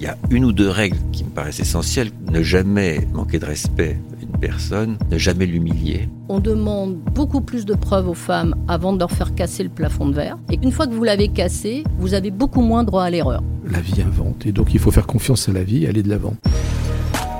Il y a une ou deux règles qui me paraissent essentielles. Ne jamais manquer de respect à une personne, ne jamais l'humilier. On demande beaucoup plus de preuves aux femmes avant de leur faire casser le plafond de verre. Et une fois que vous l'avez cassé, vous avez beaucoup moins droit à l'erreur. La vie invente et donc il faut faire confiance à la vie et aller de l'avant.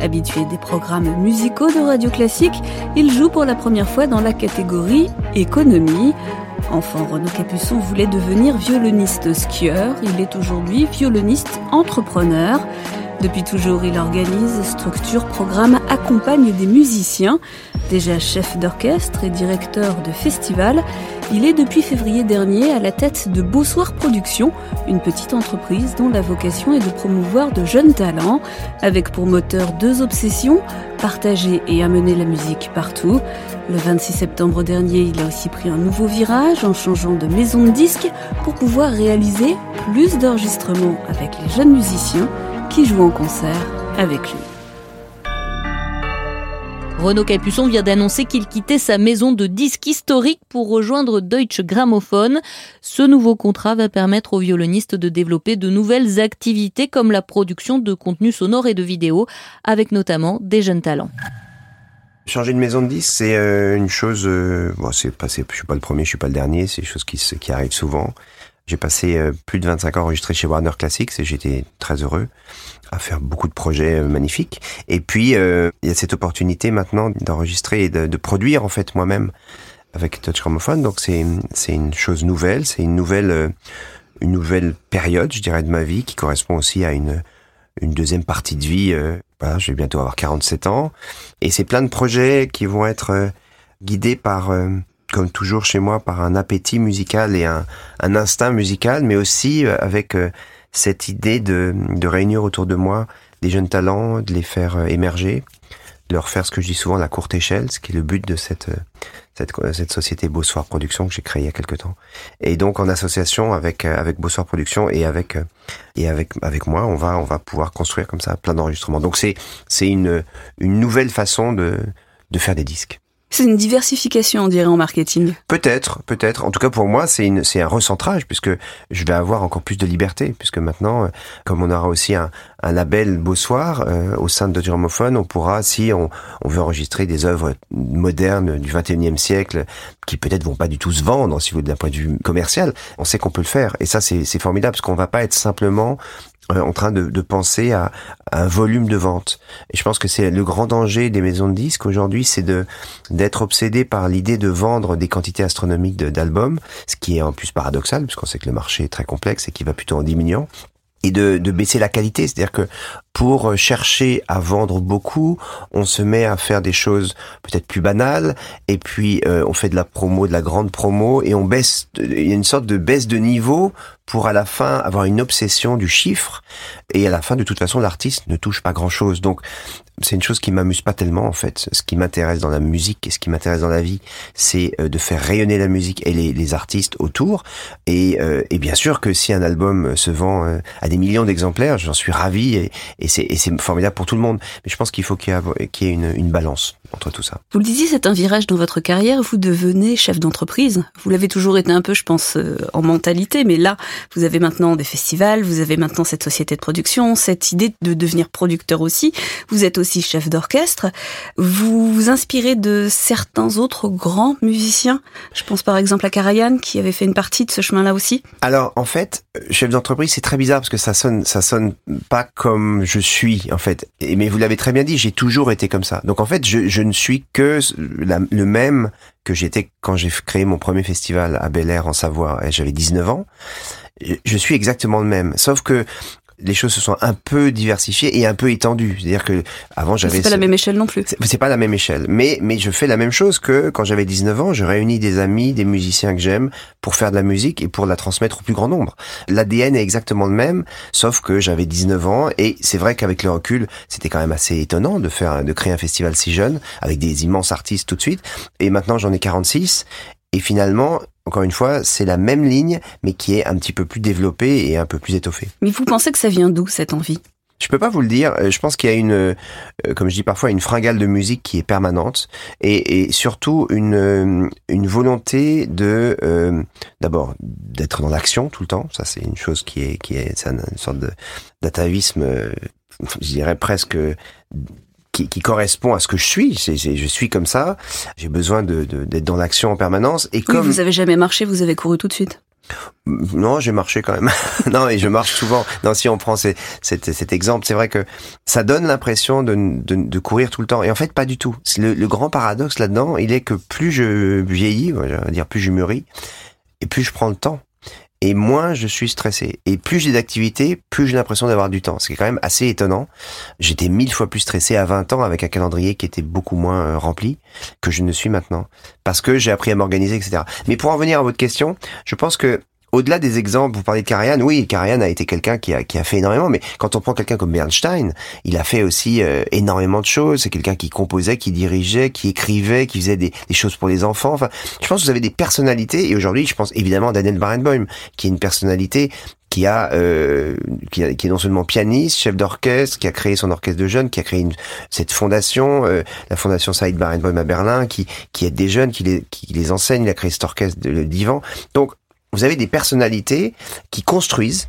Habitué des programmes musicaux de Radio Classique, il joue pour la première fois dans la catégorie économie. Enfant, Renaud Capuçon voulait devenir violoniste skieur. Il est aujourd'hui violoniste entrepreneur. Depuis toujours, il organise, structure, programme, accompagne des musiciens. Déjà chef d'orchestre et directeur de festival, il est depuis février dernier à la tête de Beausoir Productions, une petite entreprise dont la vocation est de promouvoir de jeunes talents, avec pour moteur deux obsessions, partager et amener la musique partout. Le 26 septembre dernier, il a aussi pris un nouveau virage en changeant de maison de disques pour pouvoir réaliser plus d'enregistrements avec les jeunes musiciens qui jouent en concert avec lui. Renaud Capuçon vient d'annoncer qu'il quittait sa maison de disques historique pour rejoindre Deutsche Grammophon. Ce nouveau contrat va permettre aux violonistes de développer de nouvelles activités comme la production de contenus sonores et de vidéos, avec notamment des jeunes talents. Changer de maison de disques, c'est euh, une chose. Euh, bon, c'est je suis pas le premier, je suis pas le dernier. C'est une chose qui arrive souvent. J'ai passé euh, plus de 25 ans enregistré chez Warner Classics et j'étais très heureux à faire beaucoup de projets euh, magnifiques. Et puis, euh, il y a cette opportunité maintenant d'enregistrer et de, produire en fait moi-même avec Touch Chromophone. Donc c'est c'est une chose nouvelle, c'est une nouvelle une nouvelle période, je dirais, de ma vie qui correspond aussi à une une deuxième partie de vie. voilà, je vais bientôt avoir 47 ans et c'est plein de projets qui vont être guidés par comme toujours chez moi, par un appétit musical et un, un instinct musical, mais aussi euh, avec euh, cette idée de, de réunir autour de moi des jeunes talents, de les faire euh, émerger, de leur faire ce que je dis souvent la courte échelle, ce qui est le but de cette cette, cette société Beausoir Production que j'ai créée il y a quelque temps. Et donc en association avec avec Beausoir Production et avec et avec avec moi, on va on va pouvoir construire comme ça plein d'enregistrements. Donc c'est c'est une une nouvelle façon de de faire des disques. C'est une diversification, on dirait, en marketing. Peut-être, peut-être. En tout cas, pour moi, c'est une, c'est un recentrage puisque je vais avoir encore plus de liberté puisque maintenant, euh, comme on aura aussi un, un label Beau Soir euh, au sein de Germophone, on pourra, si on, on, veut enregistrer des œuvres modernes du 21e siècle qui peut-être vont pas du tout se vendre, si vous d'un point de vue commercial, on sait qu'on peut le faire. Et ça, c'est, c'est formidable parce qu'on va pas être simplement en train de, de penser à, un volume de vente. Et je pense que c'est le grand danger des maisons de disques aujourd'hui, c'est de d'être obsédé par l'idée de vendre des quantités astronomiques d'albums, ce qui est en plus paradoxal, puisqu'on sait que le marché est très complexe et qui va plutôt en diminuant et de, de, baisser la qualité. C'est-à-dire que pour chercher à vendre beaucoup, on se met à faire des choses peut-être plus banales, et puis euh, on fait de la promo, de la grande promo, et on baisse. Il y a une sorte de baisse de niveau pour à la fin avoir une obsession du chiffre, et à la fin de toute façon l'artiste ne touche pas grand-chose. Donc c'est une chose qui m'amuse pas tellement en fait. Ce qui m'intéresse dans la musique et ce qui m'intéresse dans la vie, c'est euh, de faire rayonner la musique et les, artistes autour. Et, euh, et, bien sûr que si un album se vend euh, à des millions d'exemplaires, j'en suis ravi c'est formidable pour tout le monde. Mais je pense qu'il faut qu'il y ait, une, une balance entre tout ça. Vous le disiez, c'est un virage dans votre carrière. Vous devenez chef d'entreprise. Vous l'avez toujours été un peu, je pense, en mentalité, mais là, vous avez maintenant des festivals, vous avez maintenant cette société de production, cette idée de devenir producteur aussi. Vous êtes aussi chef d'orchestre. Vous vous inspirez de certains autres grands musiciens. Je pense par exemple à Karajan qui avait fait une partie de ce chemin-là aussi. Alors en fait, chef d'entreprise, c'est très bizarre parce que ça sonne, ça sonne pas comme je suis en fait. Mais vous l'avez très bien dit, j'ai toujours été comme ça. Donc en fait, je, je ne suis que le même que j'étais quand j'ai créé mon premier festival à Bel Air en Savoie. J'avais 19 ans. Je suis exactement le même, sauf que les choses se sont un peu diversifiées et un peu étendues. C'est-à-dire que avant j'avais c'est pas la même échelle non plus. C'est- C'est pas la même échelle, mais mais je fais la même chose que quand j'avais 19 ans. Je réunis des amis, des musiciens que j'aime pour faire de la musique et pour la transmettre au plus grand nombre. L'ADN est exactement le même, sauf que j'avais 19 ans et c'est vrai qu'avec le recul, c'était quand même assez étonnant de faire de créer un festival si jeune avec des immenses artistes tout de suite. Et maintenant j'en ai 46 et finalement. Encore une fois, c'est la même ligne, mais qui est un petit peu plus développée et un peu plus étoffée. Mais vous pensez que ça vient d'où cette envie? Je peux pas vous le dire. Euh, Je pense qu'il y a une, euh, comme je dis parfois, une fringale de musique qui est permanente et, et surtout une, euh, une volonté de, euh, d'abord, d'être dans l'action tout le temps. Ça, c'est une chose qui est, qui est, c'est une sorte de, d'atavisme, euh, je dirais presque, qui, qui correspond à ce que je suis. C'est, je suis comme ça. J'ai besoin de, de- d'être dans l'action en permanence. Et Oui, comme vous avez jamais marché, vous avez couru tout de suite. non, j'ai marché quand même. non, mais je marche souvent. Non, si on prend ces- cet, cet exemple, c'est vrai que ça donne l'impression de, de, de courir tout le temps. Et en fait, pas du tout. Le, le grand paradoxe là-dedans, il est que plus je vieillis, on va dire plus je mûris, et plus je prends le temps. Et moins je suis stressé. Et plus j'ai d'activités, plus j'ai l'impression d'avoir du temps. C'est quand même assez étonnant. J'étais mille fois plus stressé à 20 ans avec un calendrier qui était beaucoup moins euh, rempli que je ne suis maintenant. Parce que j'ai appris à m'organiser, etc. Mais pour en venir à votre question, je pense que au-delà des exemples, vous parlez de Karajan, oui, Karajan a été quelqu'un qui a, qui a fait énormément, mais quand on prend quelqu'un comme Bernstein, il a fait aussi euh, énormément de choses. C'est quelqu'un qui composait, qui dirigeait, qui écrivait, qui faisait des, des choses pour les enfants. Enfin, je pense que vous avez des personnalités, et aujourd'hui, je pense évidemment à Daniel Barenboim, qui est une personnalité qui a, euh, qui a- qui est non seulement pianiste, chef d'orchestre, qui a créé son orchestre de jeunes, qui a créé une- cette fondation, euh, la fondation Saïd Barenboim à Berlin, qui, qui aide des jeunes, qui les, qui les enseigne, il a créé cet orchestre de, le divan. Donc, vous avez des personnalités qui construisent,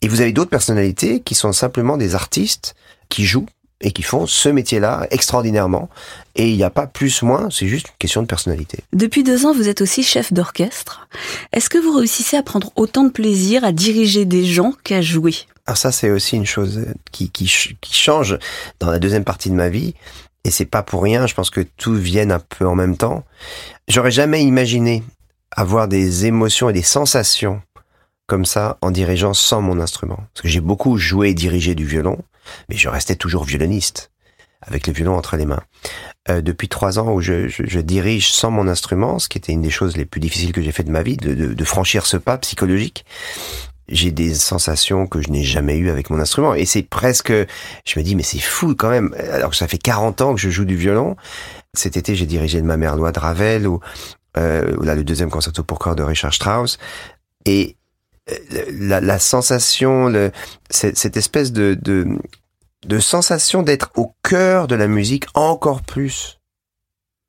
et vous avez d'autres personnalités qui sont simplement des artistes qui jouent et qui font ce métier-là extraordinairement. Et il n'y a pas plus moins, c'est juste une question de personnalité. Depuis deux ans, vous êtes aussi chef d'orchestre. Est-ce que vous réussissez à prendre autant de plaisir à diriger des gens qu'à jouer? Alors ça, c'est aussi une chose qui, qui, qui change dans la deuxième partie de ma vie. Et c'est pas pour rien, je pense que tout vienne un peu en même temps. J'aurais jamais imaginé avoir des émotions et des sensations comme ça en dirigeant sans mon instrument. Parce que j'ai beaucoup joué et dirigé du violon, mais je restais toujours violoniste, avec le violon entre les mains. Euh, depuis trois ans où je, je, je dirige sans mon instrument, ce qui était une des choses les plus difficiles que j'ai fait de ma vie, de, de, de franchir ce pas psychologique, j'ai des sensations que je n'ai jamais eues avec mon instrument. Et c'est presque, je me dis, mais c'est fou quand même. Alors que ça fait 40 ans que je joue du violon. Cet été, j'ai dirigé le Mamerlois de Ravel euh, là, le deuxième concerto pour corps de Richard Strauss. Et euh, la, la sensation, le, cette, cette espèce de, de, de sensation d'être au cœur de la musique encore plus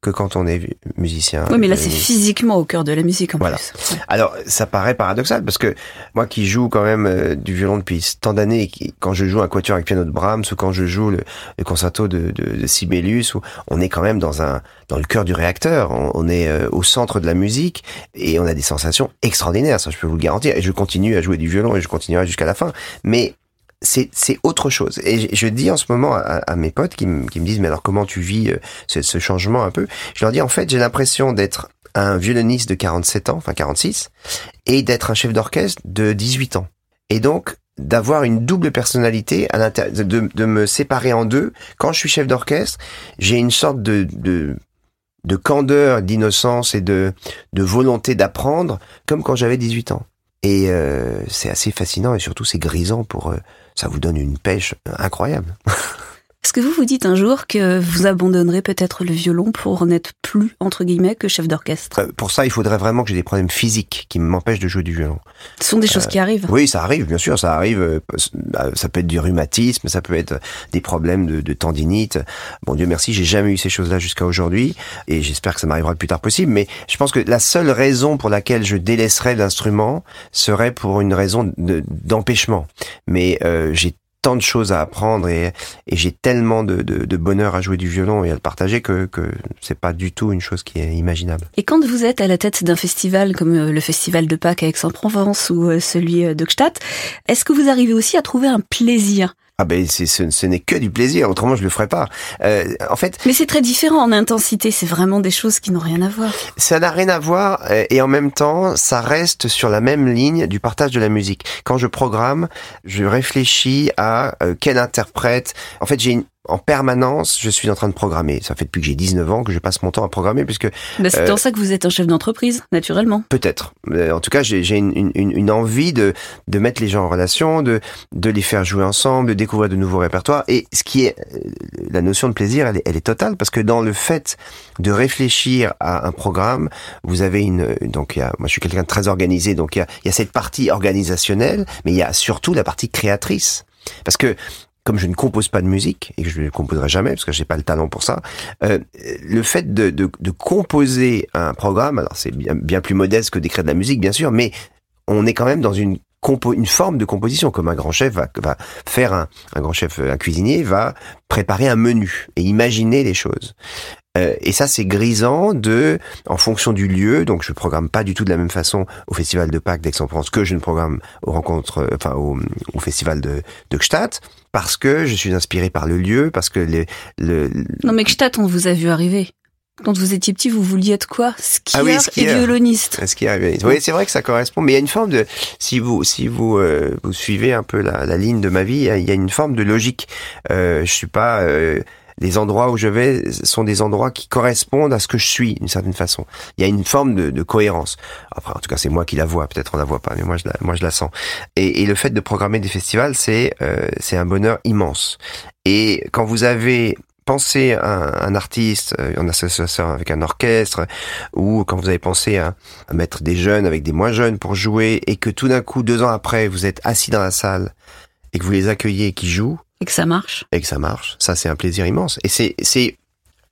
que quand on est musicien. Oui, mais là, c'est physiquement au cœur de la musique en Voilà. plus. Alors, ça paraît paradoxal parce que moi qui joue quand même euh, du violon depuis tant d'années, quand je joue un quatuor avec piano de Brahms ou quand je joue le, le concerto de, de, de Sibelius, où on est quand même dans un dans le cœur du réacteur, on, on est euh, au centre de la musique et on a des sensations extraordinaires, ça je peux vous le garantir. Et je continue à jouer du violon et je continuerai jusqu'à la fin, mais c'est autre chose. Et je, dis en ce moment à, à mes potes qui, me- qui me disent mais alors comment tu vis euh, ce, ce changement un peu? Je leur dis en fait j'ai l'impression d'être un violoniste de 47 ans, enfin 46, et d'être un chef d'orchestre de 18 ans. Et donc d'avoir une double personnalité à l'intérieur, de, de me séparer en deux. Quand je suis chef d'orchestre, j'ai une sorte de, de de candeur, d'innocence et de de volonté d'apprendre, comme quand j'avais 18 ans. Et euh, c'est assez fascinant et surtout c'est grisant pour euh, ça vous donne une pêche incroyable. Est-ce que vous vous dites un jour que vous abandonnerez peut-être le violon pour n'être plus, entre guillemets, que chef d'orchestre? Euh, Pour ça, il faudrait vraiment que j'ai des problèmes physiques qui m'empêchent de jouer du violon. Ce sont des choses qui arrivent. Oui, ça arrive, bien sûr, ça arrive. euh, bah, Ça peut être du rhumatisme, ça peut être des problèmes de, de tendinite. Bon Dieu merci, j'ai jamais eu ces choses-là jusqu'à aujourd'hui, et j'espère que ça m'arrivera le plus tard possible. Mais je pense que la seule raison pour laquelle je délaisserais l'instrument serait pour une raison de- d'empêchement. Mais euh, j'ai tant de choses à apprendre et, j'ai tellement de, bonheur à jouer du violon et à le partager que, que c'est pas du tout une chose qui est imaginable. Et quand vous êtes à la tête d'un festival comme euh, le festival de Pâques à Aix-en-Provence ou euh, celui euh, de est-ce que vous arrivez aussi à trouver un plaisir Ah ben c'est ce, ce n'est que du plaisir, autrement je le ferais pas. Euh, en fait, Mais c'est très différent en intensité, c'est vraiment des choses qui n'ont rien à voir. ça n'a rien à voir euh, et en même temps, ça reste sur la même ligne du partage de la musique. Quand je programme, je réfléchis à euh, quel interprète. En fait, j'ai une en permanence, je suis en train de programmer. Ça fait depuis que j'ai 19 ans que je passe mon temps à programmer, puisque Bah, c'est Euh, dans ça que vous êtes un chef d'entreprise, naturellement. Peut-être. Euh, En tout cas, j'ai une, une, une envie de, de mettre les gens en relation, de, de les faire jouer ensemble, de découvrir de nouveaux répertoires. Et ce qui est euh, la notion de plaisir, elle est, elle est totale parce que dans le fait de réfléchir à un programme, vous avez une donc il y a, moi je suis quelqu'un de très organisé, donc il y a, il y a cette partie organisationnelle, mais il y a surtout la partie créatrice parce que comme je ne compose pas de musique et que je ne composerai jamais parce que j'ai pas le talent pour ça, euh, le fait de, de, de composer un programme, alors c'est bien, bien plus modeste que d'écrire de la musique bien sûr, mais on est quand même dans une une forme de composition comme un grand chef va, va faire un, un grand chef, un cuisinier va préparer un menu et imaginer les choses. Euh, et ça, c'est grisant de, en fonction du lieu. Donc, je programme pas du tout de la même façon au Festival de Pâques d'Aix-en-Provence que je ne programme aux rencontres, euh, enfin, au, au Festival de, de Gstaad, parce que je suis inspiré par le lieu, parce que les, le, Non mais Gstaad, on vous a vu arriver. Quand vous étiez petit, vous vouliez être quoi? Skieur, Ah oui, et skieur. violoniste. Ce qui arrive. Oui, c'est vrai que ça correspond, mais il y a une forme de, si vous, si vous, euh, vous suivez un peu la, la ligne de ma vie, il y a, une forme de logique. Euh, je suis pas, euh, les endroits où je vais sont des endroits qui correspondent à ce que je suis d'une certaine façon. Il y a une forme de, de cohérence. Après, en tout cas, c'est moi qui la vois. Peut-être on la voit pas, mais moi je la, moi je la sens. Et, et le fait de programmer des festivals, c'est, euh, c'est un bonheur immense. Et quand vous avez pensé à un, un artiste euh, en association avec un orchestre, ou quand vous avez pensé à, à mettre des jeunes avec des moins jeunes pour jouer, et que tout d'un coup, deux ans après, vous êtes assis dans la salle et que vous les accueillez et qu'ils jouent, Et que ça marche. et que ça marche, ça c'est un plaisir immense. Et c'est c'est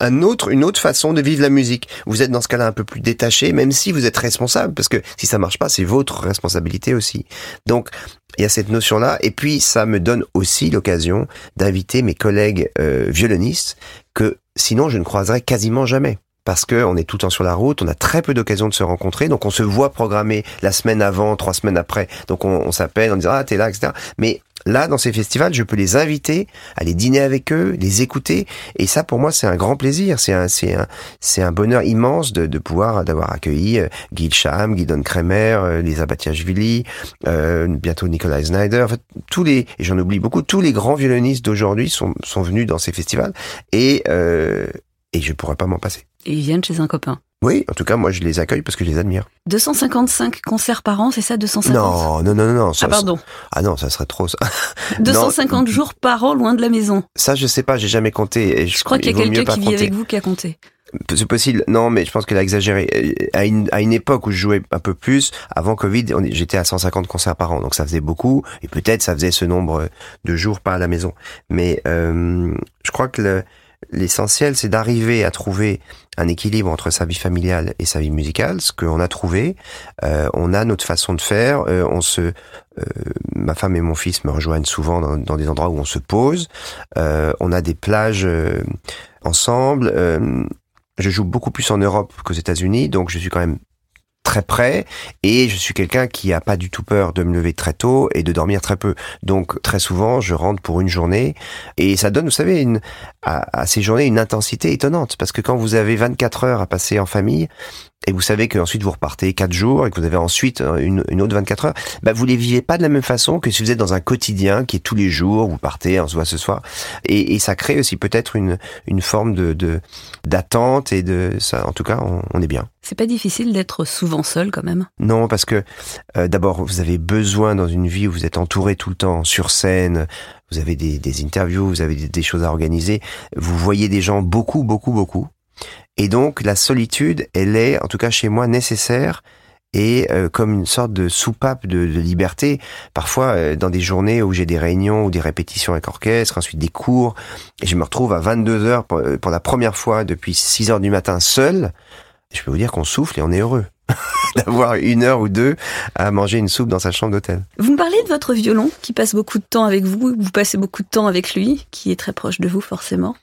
un autre une autre façon de vivre la musique. Vous êtes dans ce cas-là un peu plus détaché, même si vous êtes responsable, parce que si ça marche pas, c'est votre responsabilité aussi. Donc il y a cette notion-là, et puis ça me donne aussi l'occasion d'inviter mes collègues euh, violonistes que sinon je ne croiserais quasiment jamais. Parce que on est tout le temps sur la route, on a très peu d'occasions de se rencontrer, donc on se voit programmer la semaine avant, trois semaines après, donc on, on s'appelle, on dit ah t'es là, etc. Mais là, dans ces festivals, je peux les inviter aller dîner avec eux, les écouter, et ça pour moi c'est un grand plaisir, c'est un c'est un c'est un bonheur immense de, de pouvoir d'avoir accueilli euh, Guy Cham, Guidon Kremer, euh, Lisa Batiashvili, euh, bientôt Nikolai Snyder, en fait, tous les et j'en oublie beaucoup, tous les grands violonistes d'aujourd'hui sont sont venus dans ces festivals et euh, et je pourrais pas m'en passer. Ils viennent chez un copain. Oui, en tout cas, moi, je les accueille parce que je les admire. 255 concerts par an, c'est ça 250 Non, non, non, non, non. Ça, Ah pardon. ah non, ça serait trop. Ça, 250 jours par an loin de la maison. ça je sais pas, j'ai jamais compté. Et je, Je crois qu'il y a quelqu'un qui vit compter. avec vous qui a compté. C'est possible. Non, mais je pense qu'elle a exagéré. Euh, À une, à une époque où je jouais un peu plus, avant Covid, j'étais à 150 concerts par an, donc ça faisait beaucoup. Et peut-être ça faisait ce nombre de jours pas à la maison. Mais euh, je crois que le- l'essentiel, c'est d'arriver à trouver un équilibre entre sa vie familiale et sa vie musicale. Ce qu'on a trouvé, Euh, on a notre façon de faire. Euh, on se, euh, ma femme et mon fils me rejoignent souvent dans, dans des endroits où on se pose. Euh, on a des plages ensemble. Je joue beaucoup plus en Europe qu'aux États-Unis, donc je suis quand même très près et je suis quelqu'un qui a pas du tout peur de me lever très tôt et de dormir très peu. Donc très souvent, je rentre pour une journée et ça donne, vous savez, une, à, ces journées une intensité étonnante parce que quand vous avez 24 heures à passer en famille et vous savez qu'ensuite vous repartez 4 jours et que vous avez ensuite euh, une, une autre 24 heures, bah vous les vivez pas de la même façon que si vous êtes dans un quotidien qui est tous les jours, vous partez, on se voit ce soir et, et ça crée aussi peut-être une, une forme de de- d'attente et de ça. En tout cas, on, on est bien. C'est pas difficile d'être souvent seul quand même? Non, parce que euh, d'abord, vous avez besoin dans une vie où vous êtes entouré tout le temps, sur scène, vous avez des, des interviews, vous avez des, des choses à organiser, vous voyez des gens beaucoup, beaucoup, beaucoup. Et donc, la solitude, elle est, en tout cas chez moi, nécessaire et euh, comme une sorte de soupape de, liberté. Parfois, euh, dans des journées où j'ai des réunions ou des répétitions avec orchestre, ensuite des cours, et je me retrouve à 22 heures pour, euh, pour la première fois depuis 6 heures du matin seul, je peux vous dire qu'on souffle et on est heureux d'avoir une heure ou deux à manger une soupe dans sa chambre d'hôtel. Vous me parlez de votre violon qui passe beaucoup de temps avec vous, vous passez beaucoup de temps avec lui, qui est très proche de vous forcément.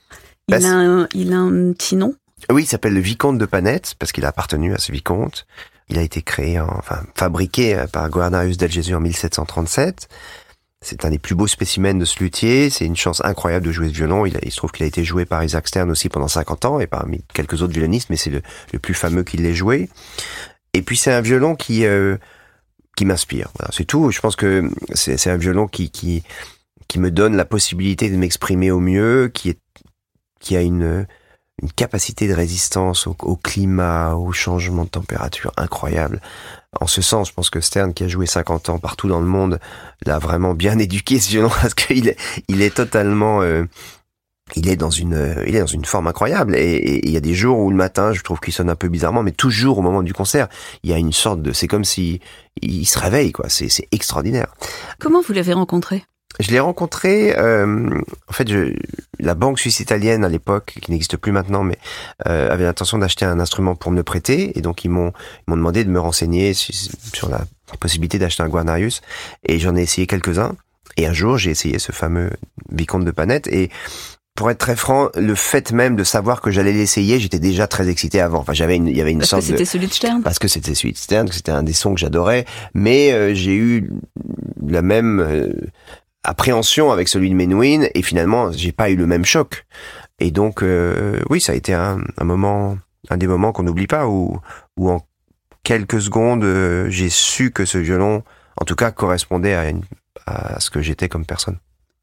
Il, Bah, c'est- a, un, il a un petit nom. Oui, il s'appelle le vicomte de Panette parce qu'il a appartenu à ce vicomte. Il a été créé, en- enfin fabriqué euh, par Guarnarius del en 1737. c'est un des plus beaux spécimens de ce luthier. C'est une chance incroyable de jouer ce violon. Il, il se trouve qu'il a été joué par Isaac Stern aussi pendant 50 ans et parmi quelques autres violonistes, mais c'est le, le, plus fameux qui l'ait joué. Et puis c'est un violon qui euh, qui m'inspire. Voilà, c'est tout. Je pense que c'est un violon qui qui qui me donne la possibilité de m'exprimer au mieux, qui est qui a une une capacité de résistance au, climat, au changement de température incroyable. En ce sens, je pense que Stern, qui a joué 50 ans partout dans le monde, l'a vraiment bien éduqué ce violon parce qu'il est, il est totalement, euh, il est dans une, il est dans une forme incroyable. Et il y a des jours où le matin, je trouve qu'il sonne un peu bizarrement, mais toujours au moment du concert, il y a une sorte de, c'est comme si il se réveille, quoi. C'est extraordinaire. Comment vous l'avez rencontré? Je l'ai rencontré, euh, en fait, je, la banque suisse italienne à l'époque, qui n'existe plus maintenant, mais euh, avait l'intention d'acheter un instrument pour me le prêter, et donc ils m'ont m'ont demandé de me renseigner sur la possibilité d'acheter un Guarnarius, et j'en ai essayé quelques-uns. Et un jour, j'ai essayé ce fameux Vicomte de Panette, et pour être très franc, le fait même de savoir que j'allais l'essayer, j'étais déjà très excité avant. Enfin, j'avais une, il y avait une Parce sorte que c'était de... celui de Stern. Parce que c'était celui de Stern, que c'était un des sons que j'adorais. Mais euh, j'ai eu la même euh, appréhension avec celui de Menuhin et finalement j'ai pas eu le même choc et donc euh, oui ça a été un, un moment un des moments qu'on n'oublie pas où où en quelques secondes euh, j'ai su que ce violon en tout cas correspondait à, une, à ce que j'étais comme personne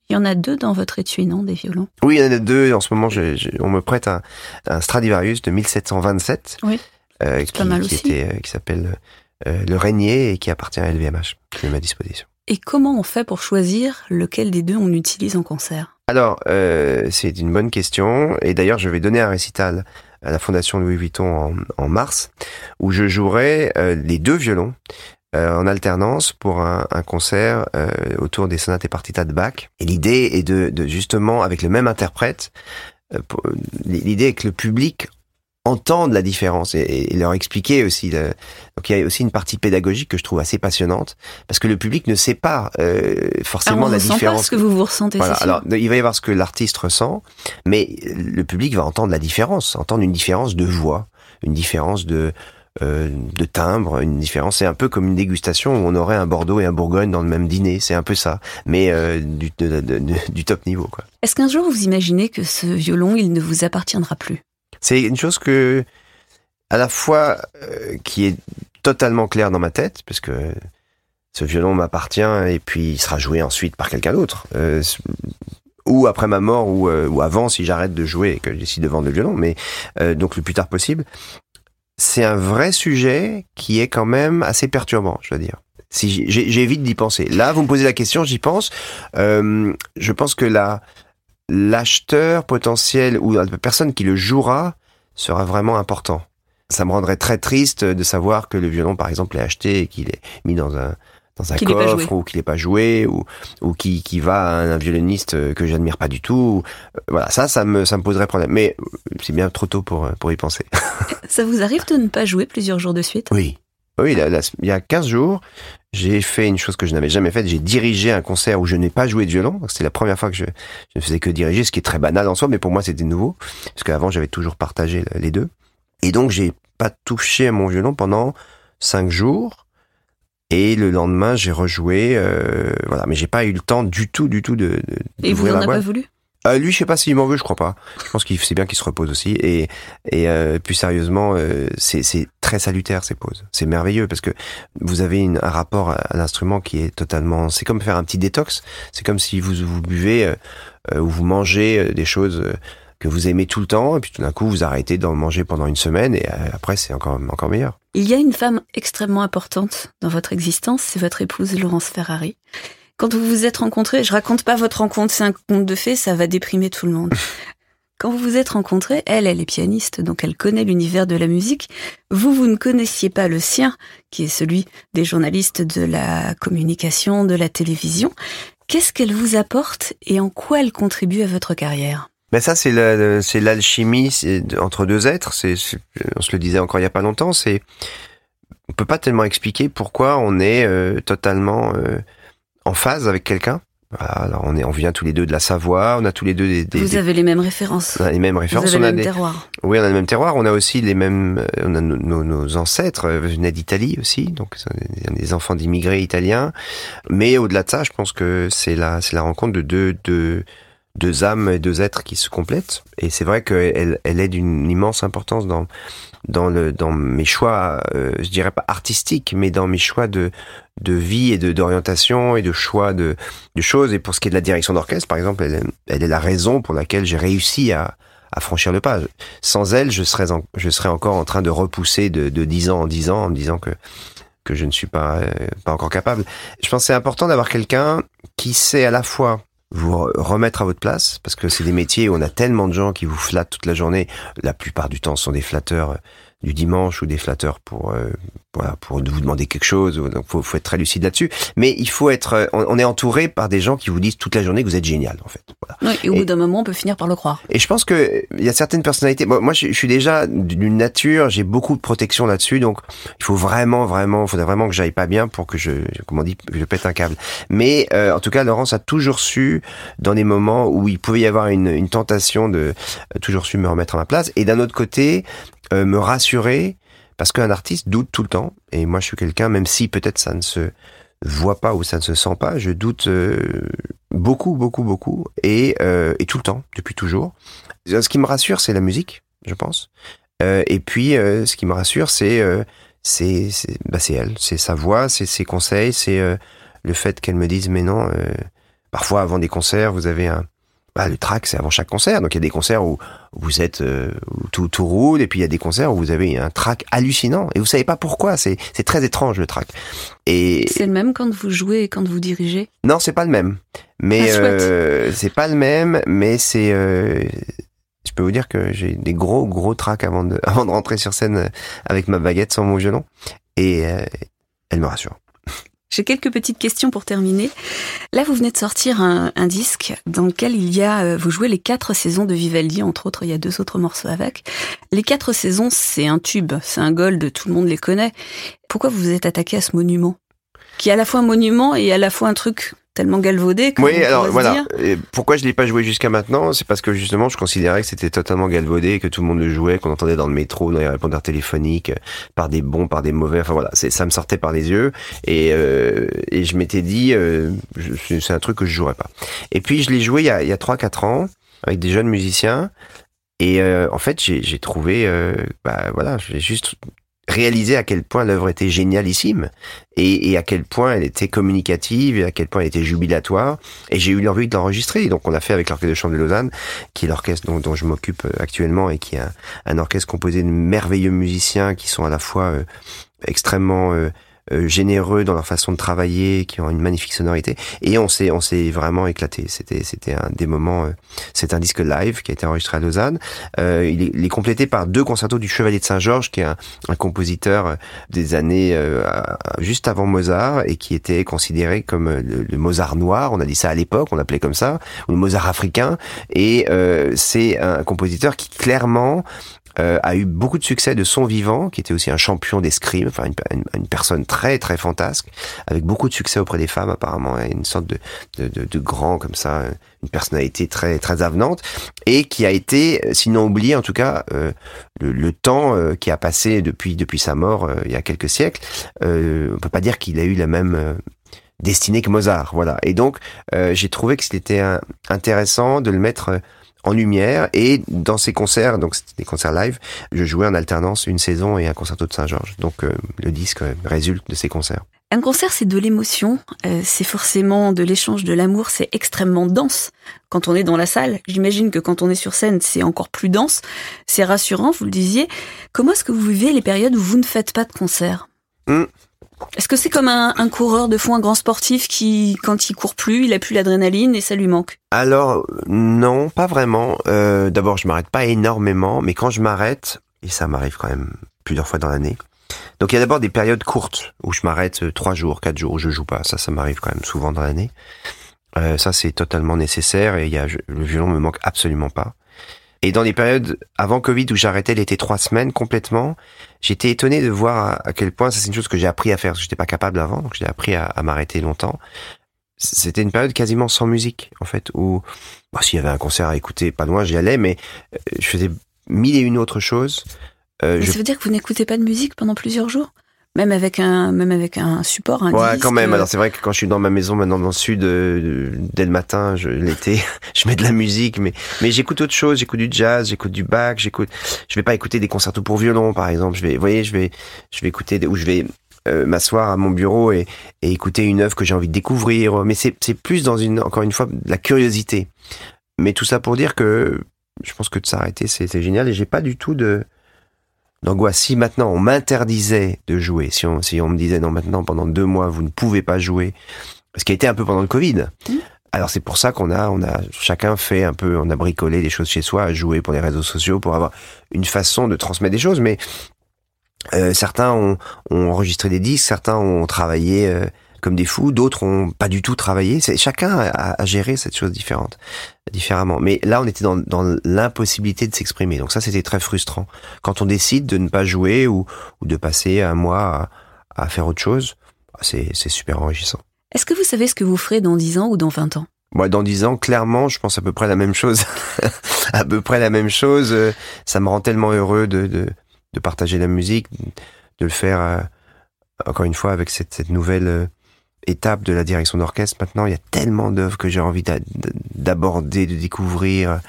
il y en a deux dans votre étui, non, des violons? Oui, il y en a deux. En ce moment, on me prête un, un, Stradivarius de 1727, oui, euh, qui, pas mal qui, aussi. était, qui s'appelle euh, le Régnier et qui appartient à LVMH, qui est à ma disposition. Et comment on fait pour choisir lequel des deux on utilise en concert? Alors, euh, c'est une bonne question. Et d'ailleurs, je vais donner un récital à la Fondation Louis Vuitton en, mars, où je jouerai euh, les deux violons euh, en alternance pour un, un concert euh, autour des sonates et partitas de Bach. Et l'idée est de, de, justement, avec le même interprète, l'idée est que le public entende la différence et, et leur expliquer aussi. Le... Donc il y a aussi une partie pédagogique que je trouve assez passionnante parce que le public ne sait pas euh, forcément la différence. pas ce que vous vous ressentez. Voilà, alors il va y avoir ce que l'artiste ressent, mais le public va entendre la différence, entendre une différence de voix, une différence de euh, de timbre, une différence. C'est un peu comme une dégustation où on aurait un Bordeaux et un Bourgogne dans le même dîner. C'est un peu ça, mais euh, du, de, de, de, du top niveau. Est-ce qu'un jour vous imaginez que ce violon, il ne vous appartiendra plus? C'est une chose que, à la fois, euh, qui est totalement claire dans ma tête, parce que ce violon m'appartient et puis il sera joué ensuite par quelqu'un d'autre. Euh, ou après ma mort ou, euh, ou avant si j'arrête de jouer et que je de vendre le violon, mais donc le plus tard possible. C'est un vrai sujet qui est quand même assez perturbant, je dois dire. Si j'évite d'y penser. Là, vous me posez la question, j'y pense. Je pense que la l'acheteur potentiel ou la personne qui le jouera sera vraiment important. Ça me rendrait très triste de savoir que le violon, par exemple, est acheté et qu'il est mis dans un dans un coffre ou qu'il n'est pas joué ou ou qui qui va à un, un violoniste que j'admire pas du tout. Euh, Voilà, ça ça me ça me poserait problème. Mais euh, c'est bien trop tôt pour euh, pour y penser. Ça vous arrive de ne pas jouer plusieurs jours de suite? Oui. Oui, là, là, il y a 15 jours, j'ai fait une chose que je n'avais jamais faite. J'ai dirigé un concert où je n'ai pas joué de violon. C'était la première fois que je, je ne faisais que diriger, ce qui est très banal en soi, mais pour moi, c'était nouveau. Parce qu'avant, j'avais toujours partagé les deux. Et donc, j'ai pas touché à mon violon pendant 5 jours. Et le lendemain, j'ai rejoué. Euh, voilà, mais j'ai pas eu le temps du tout, du tout de. de Et vous n'en avez pas voulu? Euh, lui, je sais pas s'il m'en veut, je crois pas. Je pense qu'il c'est bien qu'il se repose aussi. Et et euh, plus sérieusement, euh, c'est très salutaire ces pauses. C'est merveilleux parce que vous avez une, un rapport à, l'instrument qui est totalement. C'est comme faire un petit détox. C'est comme si vous vous buvez euh, euh, ou vous mangez euh, des choses que vous aimez tout le temps et puis tout d'un coup vous arrêtez d'en manger pendant une semaine et après c'est encore encore meilleur. Il y a une femme extrêmement importante dans votre existence, c'est votre épouse Laurence Ferrari. Quand vous vous êtes rencontrés, je raconte pas votre rencontre, c'est un conte de fées, ça va déprimer tout le monde. Quand vous vous êtes rencontrés, elle, elle est pianiste, donc elle connaît l'univers de la musique. Vous, vous ne connaissiez pas le sien, qui est celui des journalistes de la communication, de la télévision. Qu'est-ce qu'elle vous apporte et en quoi elle contribue à votre carrière? Mais ça, c'est la- c'est l'alchimie entre deux êtres. C'est- on se le disait encore il y a pas longtemps. C'est, on peut pas tellement expliquer pourquoi on est euh, totalement euh, en phase avec quelqu'un. Voilà, alors on est, on vient tous les deux de la Savoie, on a tous les deux des, des Vous des- avez les mêmes références. on a les mêmes références, Vous avez on a le même des, terroir. oui, on a le même terroir, on a aussi les mêmes, euh, on a nos, nos- nos ancêtres euh, venaient d'Italie aussi, donc des enfants d'immigrés italiens. Mais au-delà de ça, je pense que c'est la, c'est la rencontre de deux, deux, deux âmes et deux êtres qui se complètent. Et c'est vrai qu'elle, elle est d'une immense importance dans, dans le, dans mes choix, euh, je dirais pas artistiques, mais dans mes choix de, de vie et de, d'orientation et de choix de, de choses. Et pour ce qui est de la direction d'orchestre, par exemple, elle, elle est la raison pour laquelle j'ai réussi à, à franchir le pas. Sans elle, je serais, je serais encore en train de repousser de, de 10 ans en 10 ans en me disant que, que je ne suis pas, euh, pas encore capable. Je pense que c'est important d'avoir quelqu'un qui sait à la fois vous re- remettre à votre place, parce que c'est des métiers où on a tellement de gens qui vous flattent toute la journée. La plupart du temps, sont des flatteurs euh, du dimanche ou des flatteurs pour euh, voilà, pour vous demander quelque chose. Donc, faut, faut être très lucide là-dessus. Mais il faut être, euh, on, on est entouré par des gens qui vous disent toute la journée que vous êtes génial, en fait. Voilà. Oui, et au bout d'un moment, on peut finir par le croire. Et je pense que euh, il y a certaines personnalités. Moi, moi, je, je suis déjà d'une nature, j'ai beaucoup de protection là-dessus, donc il faut vraiment, vraiment, il faudrait vraiment que j'aille pas bien pour que je, comment on dit, que je pète un câble. Mais euh, en tout cas, Laurence a toujours su, dans des moments où il pouvait y avoir une, une tentation, de euh, toujours su me remettre à ma place. Et d'un autre côté, euh, me rassurer, parce qu'un artiste doute tout le temps. Et moi, je suis quelqu'un, même si peut-être ça ne se voit pas ou ça ne se sent pas, je doute euh, beaucoup, beaucoup, beaucoup, et, euh, et tout le temps, depuis toujours. Ce qui me rassure, c'est la musique, je pense. Et puis, ce qui me rassure, c'est c'est bah, c'est elle, c'est sa voix, c'est ses conseils, c'est le fait qu'elle me dise mais non. parfois, avant des concerts, vous avez un bah, le track, c'est avant chaque concert. Donc il y a des concerts où vous êtes euh, où tout tout roule, et puis il y a des concerts où vous avez un track hallucinant et vous savez pas pourquoi. C'est c'est très étrange le track. Et C'est le même quand vous jouez et quand vous dirigez? non, c'est pas le même. Mais Ah, euh, c'est pas le même, mais c'est. euh, je peux vous dire que j'ai des gros gros tracks avant de avant de rentrer sur scène avec ma baguette sans mon violon, et euh, elle me rassure. J'ai quelques petites questions pour terminer. Là, vous venez de sortir un, disque dans lequel il y a, euh, vous jouez les quatre saisons de Vivaldi, entre autres, il y a deux autres morceaux avec. Les quatre saisons, c'est un tube, c'est un gold, tout le monde les connaît. Pourquoi vous vous êtes attaqué à ce monument? Qui est à la fois un monument et à la fois un truc tellement galvaudé que Oui, alors voilà. Et pourquoi je l'ai pas joué jusqu'à maintenant? C'est parce que justement, je considérais que c'était totalement galvaudé, que tout le monde le jouait, qu'on entendait dans le métro, dans les répondeurs téléphoniques, par des bons, par des mauvais. Enfin voilà, ça me sortait par les yeux, et euh, et je m'étais dit, euh, c'est un truc que je jouerais pas. Et puis je l'ai joué il y a il y a trois quatre ans avec des jeunes musiciens, et euh, en fait j'ai trouvé, bah voilà, j'ai juste réalisé à quel point l'œuvre était génialissime et, et à quel point elle était communicative et à quel point elle était jubilatoire. Et j'ai eu l'envie de l'enregistrer. Donc on l'a fait avec l'orchestre de chambre de Lausanne qui est l'orchestre dont, je m'occupe euh, actuellement et qui est un, orchestre composé de merveilleux musiciens qui sont à la fois euh, extrêmement euh, généreux dans leur façon de travailler, qui ont une magnifique sonorité. Et on s'est, on s'est vraiment éclaté. C'était, c'était un des moments. euh, c'est un disque live qui a été enregistré à Lausanne. Euh, il, est, il est complété par deux concertos du Chevalier de Saint-Georges, qui est un, un compositeur euh, des années euh, juste avant Mozart et qui était considéré comme euh, le, le Mozart noir. On a dit ça à l'époque, on l'appelait comme ça, ou le Mozart africain. Et euh, c'est un compositeur qui clairement euh, a eu beaucoup de succès de son vivant, qui était aussi un champion d'escrime, enfin une, une, une personne très très fantasque, avec beaucoup de succès auprès des femmes apparemment, et une sorte de, de, grand comme ça, une personnalité très très avenante, et qui a été, sinon oublié en tout cas, euh, le, temps euh, qui a passé depuis depuis sa mort euh, il y a quelques siècles, euh, on peut pas dire qu'il a eu la même euh, destinée que Mozart, voilà. Et donc euh, j'ai trouvé que c'était intéressant de le mettre euh, en lumière et dans ces concerts, donc c'était des concerts live, je jouais en alternance une saison et un concerto de Saint-Georges. Donc euh, le disque euh, résulte de ces concerts. Un concert, c'est de l'émotion, euh, c'est forcément de l'échange, de l'amour, c'est extrêmement dense. Quand on est dans la salle, j'imagine que quand on est sur scène, c'est encore plus dense. C'est rassurant, vous le disiez. Comment est-ce que vous vivez les périodes où vous ne faites pas de concert? Hmm. Est-ce que c'est comme un, un coureur de fond, un grand sportif qui, quand il court plus, il a plus l'adrénaline et ça lui manque? Alors non, pas vraiment. Euh, D'abord, je m'arrête pas énormément, mais quand je m'arrête, et ça m'arrive quand même plusieurs fois dans l'année. Donc il y a d'abord des périodes courtes où je m'arrête euh, trois jours, quatre jours où je joue pas. Ça, ça m'arrive quand même souvent dans l'année. Euh, ça, c'est totalement nécessaire et y a, le violon me manque absolument pas. Et dans les périodes avant Covid où j'arrêtais l'été trois semaines complètement, j'étais étonné de voir à, quel point, ça c'est une chose que j'ai appris à faire, parce que j'étais pas capable avant, donc j'ai appris à, à m'arrêter longtemps. c'était une période quasiment sans musique, en fait, où bah, s'il y avait un concert à écouter, pas loin, j'y allais, mais euh, je faisais mille et une autres choses. Euh, Ça veut dire que vous n'écoutez pas de musique pendant plusieurs jours? Même avec un même avec un support un ouais quand même. alors c'est vrai que quand je suis dans ma maison maintenant dans le sud euh, dès le matin je l'été je mets de la musique mais mais j'écoute autre chose. J'écoute du jazz j'écoute du Bach j'écoute je vais pas écouter des concertos pour violon par exemple. Je vais vous voyez je vais je vais écouter ou je vais euh, m'asseoir à mon bureau et, et écouter une œuvre que j'ai envie de découvrir. Mais c'est c'est plus dans une encore une fois la curiosité. Mais tout ça pour dire que je pense que de s'arrêter c'était génial et j'ai pas du tout de d'angoisse. Si maintenant on m'interdisait de jouer, si on, si on me disait non maintenant pendant deux mois vous ne pouvez pas jouer, ce qui a été un peu pendant le Covid. Mmh. Alors c'est pour ça qu'on a, on a chacun fait un peu, on a bricolé des choses chez soi, à jouer pour les réseaux sociaux, pour avoir une façon de transmettre des choses. Mais euh, certains ont, ont, enregistré des disques, certains ont travaillé euh, comme des fous, d'autres ont pas du tout travaillé. Chacun a, a, géré cette chose différente, différemment. Mais là, on était dans, dans l'impossibilité de s'exprimer. Donc ça, c'était très frustrant. Quand on décide de ne pas jouer ou, ou de passer un mois à, à faire autre chose, c'est super enrichissant. Est-ce que vous savez ce que vous ferez dans 10 ans ou dans 20 ans? Moi, dans 10 ans, clairement, je pense à peu près la même chose. à peu près la même chose. Ça me rend tellement heureux de, de, de partager la musique, de le faire, euh, encore une fois, avec cette, cette nouvelle euh, étape de la direction d'orchestre. Maintenant, il y a tellement d'œuvres que j'ai envie d'aborder, de découvrir,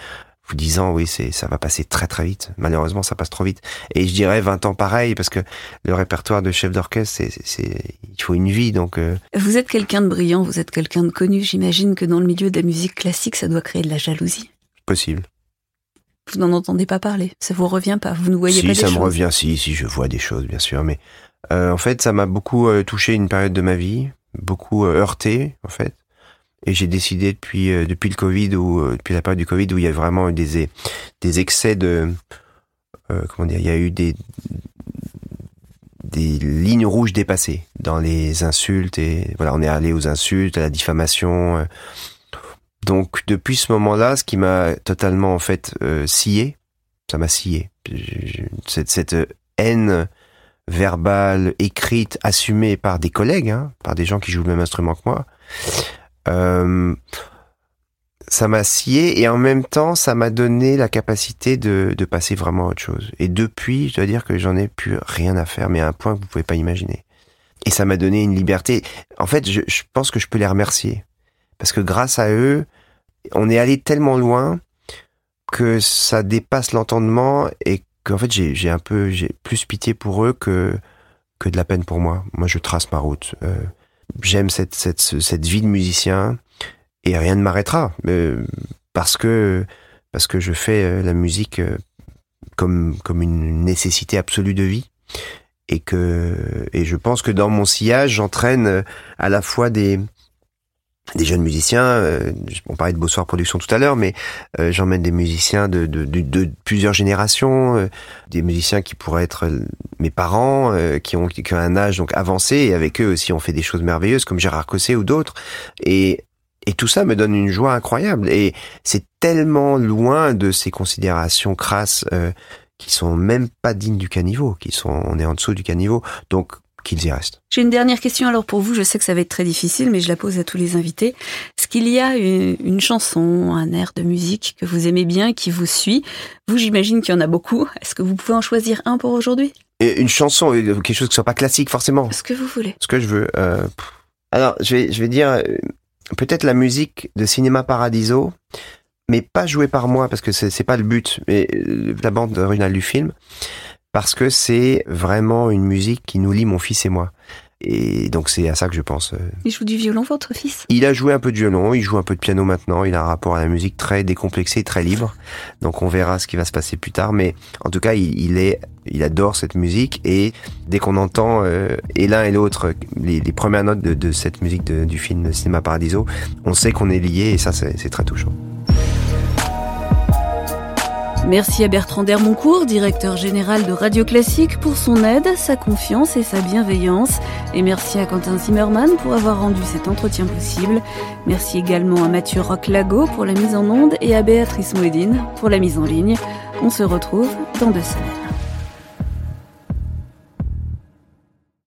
vous disant oui, c'est ça va passer très très vite. Malheureusement, ça passe trop vite. Et je dirais 20 ans pareil parce que le répertoire de chef d'orchestre, c'est il faut une vie donc. Euh. Vous êtes quelqu'un de brillant, vous êtes quelqu'un de connu. J'imagine que dans le milieu de la musique classique, ça doit créer de la jalousie. Possible. Vous n'en entendez pas parler, ça vous revient pas, vous ne voyez si, pas des ça me revient, si, si, je vois des choses, bien sûr, mais euh, en fait, ça m'a beaucoup euh, touché une période de ma vie beaucoup euh, heurté en fait. Et j'ai décidé depuis euh, depuis le Covid ou euh, depuis la période du Covid où il y a vraiment eu des des excès de comment dire, il y a eu des des lignes rouges dépassées dans les insultes et voilà, on est allé aux insultes, à la diffamation. Donc depuis ce moment-là, ce qui m'a totalement en fait scié, ça m'a scié. Cette, cette haine verbale, écrite, assumée par des collègues, hein, par des gens qui jouent le même instrument que moi, euh, ça m'a scié et en même temps, ça m'a donné la capacité de, de, passer vraiment à autre chose. Et depuis, je dois dire que j'en ai plus rien à faire, mais à un point que vous pouvez pas imaginer. Et ça m'a donné une liberté. En fait, je, je pense que je peux les remercier. Parce que grâce à eux, on est allé tellement loin que ça dépasse l'entendement et qu'en fait j'ai un peu j'ai plus pitié pour eux que que de la peine pour moi. Moi, je trace ma route. Euh, J'aime cette, cette cette vie de musicien et rien ne m'arrêtera euh, parce que parce que je fais euh, la musique comme comme une nécessité absolue de vie et que et je pense que dans mon sillage j'entraîne à la fois des des jeunes musiciens. Euh, on parlait de Beausoir Production tout à l'heure, mais euh, j'emmène des musiciens de, de, de, de plusieurs générations, euh, des musiciens qui pourraient être euh, mes parents, euh, qui, ont, qui ont un âge donc avancé, et avec eux aussi on fait des choses merveilleuses, comme Gérard Cosset ou d'autres. Et, et tout ça me donne une joie incroyable. Et c'est tellement loin de ces considérations crasses qui sont même pas dignes du caniveau, qui sont on est en dessous du caniveau. Donc qu'ils y restent. J'ai une dernière question alors pour vous. Je sais que ça va être très difficile, mais je la pose à tous les invités. Est-ce qu'il y a une, une, chanson, un air de musique que vous aimez bien, qui vous suit? Vous, j'imagine qu'il y en a beaucoup. Est-ce que vous pouvez en choisir un pour aujourd'hui? Une chanson, euh, quelque chose qui soit pas classique forcément. Ce que vous voulez. Ce que je veux. Euh... Alors, je vais, je vais dire euh, peut-être la musique de Cinéma Paradiso mais pas jouée par moi parce que c'est pas le but, mais la bande originale du film parce que c'est vraiment une musique qui nous lie mon fils et moi. Et donc c'est à ça que je pense. euh. Il joue du violon, votre fils? Il a joué un peu de violon, il joue un peu de piano maintenant, il a un rapport à la musique très décomplexé, très libre. Donc on verra ce qui va se passer plus tard, mais en tout cas il, il est, il adore cette musique et dès qu'on entend euh, et l'un et l'autre les, les, premières notes de, de cette musique de, du film Cinéma Paradiso, on sait qu'on est liés et ça c'est très touchant. Merci à Bertrand Dermoncourt, directeur général de Radio Classique, pour son aide, sa confiance et sa bienveillance. Et merci à Quentin Zimmermann pour avoir rendu cet entretien possible. Merci également à Mathieu Roch-Lago pour la mise en onde et à Béatrice Mouedine pour la mise en ligne. On se retrouve dans deux semaines.